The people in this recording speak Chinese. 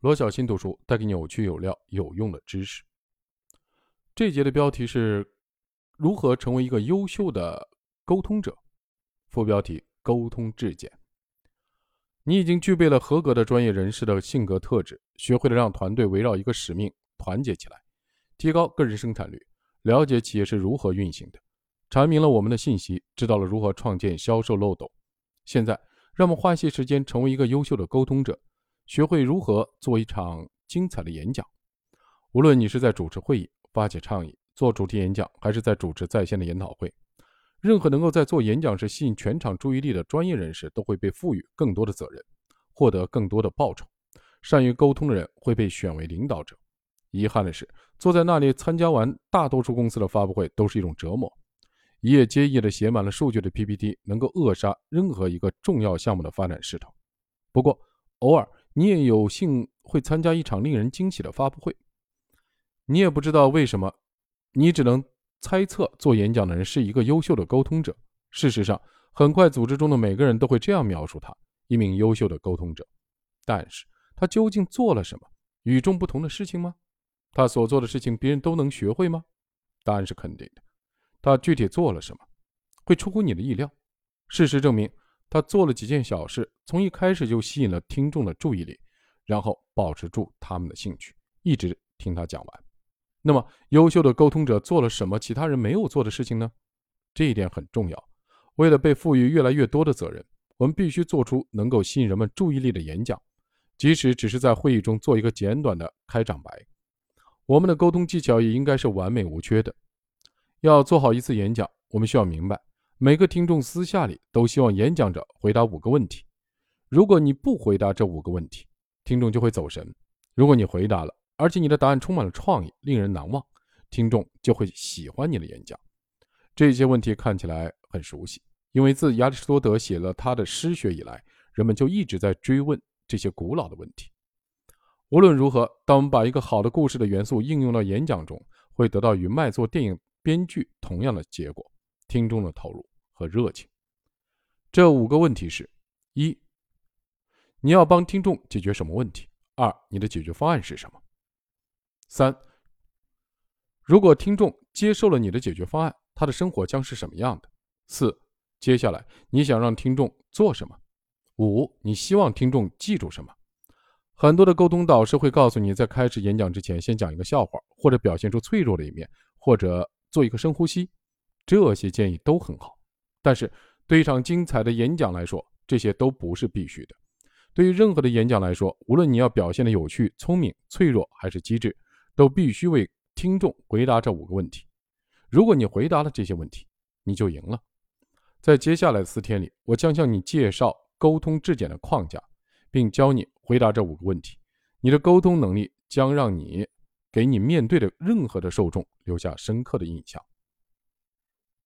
罗小新读书带给你有趣有料有用的知识。这节的标题是如何成为一个优秀的沟通者，副标题：沟通质检。你已经具备了合格的专业人士的性格特质，学会了让团队围绕一个使命团结起来，提高个人生产率，了解企业是如何运行的，阐明了我们的信息，知道了如何创建销售漏斗。现在，让我们花些时间成为一个优秀的沟通者。学会如何做一场精彩的演讲。无论你是在主持会议、发起倡议、做主题演讲，还是在主持在线的研讨会，任何能够在做演讲时吸引全场注意力的专业人士，都会被赋予更多的责任，获得更多的报酬。善于沟通的人会被选为领导者。遗憾的是，坐在那里参加完大多数公司的发布会都是一种折磨。一页接一页的写满了数据的 PPT，能够扼杀任何一个重要项目的发展势头。不过，偶尔。你也有幸会参加一场令人惊喜的发布会，你也不知道为什么，你只能猜测做演讲的人是一个优秀的沟通者。事实上，很快组织中的每个人都会这样描述他：一名优秀的沟通者。但是他究竟做了什么与众不同的事情吗？他所做的事情别人都能学会吗？答案是肯定的。他具体做了什么，会出乎你的意料。事实证明。他做了几件小事，从一开始就吸引了听众的注意力，然后保持住他们的兴趣，一直听他讲完。那么，优秀的沟通者做了什么其他人没有做的事情呢？这一点很重要。为了被赋予越来越多的责任，我们必须做出能够吸引人们注意力的演讲，即使只是在会议中做一个简短的开场白。我们的沟通技巧也应该是完美无缺的。要做好一次演讲，我们需要明白。每个听众私下里都希望演讲者回答五个问题。如果你不回答这五个问题，听众就会走神；如果你回答了，而且你的答案充满了创意，令人难忘，听众就会喜欢你的演讲。这些问题看起来很熟悉，因为自亚里士多德写了他的诗学以来，人们就一直在追问这些古老的问题。无论如何，当我们把一个好的故事的元素应用到演讲中，会得到与卖座电影编剧同样的结果。听众的投入和热情。这五个问题是：一、你要帮听众解决什么问题？二、你的解决方案是什么？三、如果听众接受了你的解决方案，他的生活将是什么样的？四、接下来你想让听众做什么？五、你希望听众记住什么？很多的沟通导师会告诉你，在开始演讲之前，先讲一个笑话，或者表现出脆弱的一面，或者做一个深呼吸。这些建议都很好，但是对一场精彩的演讲来说，这些都不是必须的。对于任何的演讲来说，无论你要表现的有趣、聪明、脆弱还是机智，都必须为听众回答这五个问题。如果你回答了这些问题，你就赢了。在接下来的四天里，我将向你介绍沟通质检的框架，并教你回答这五个问题。你的沟通能力将让你给你面对的任何的受众留下深刻的印象。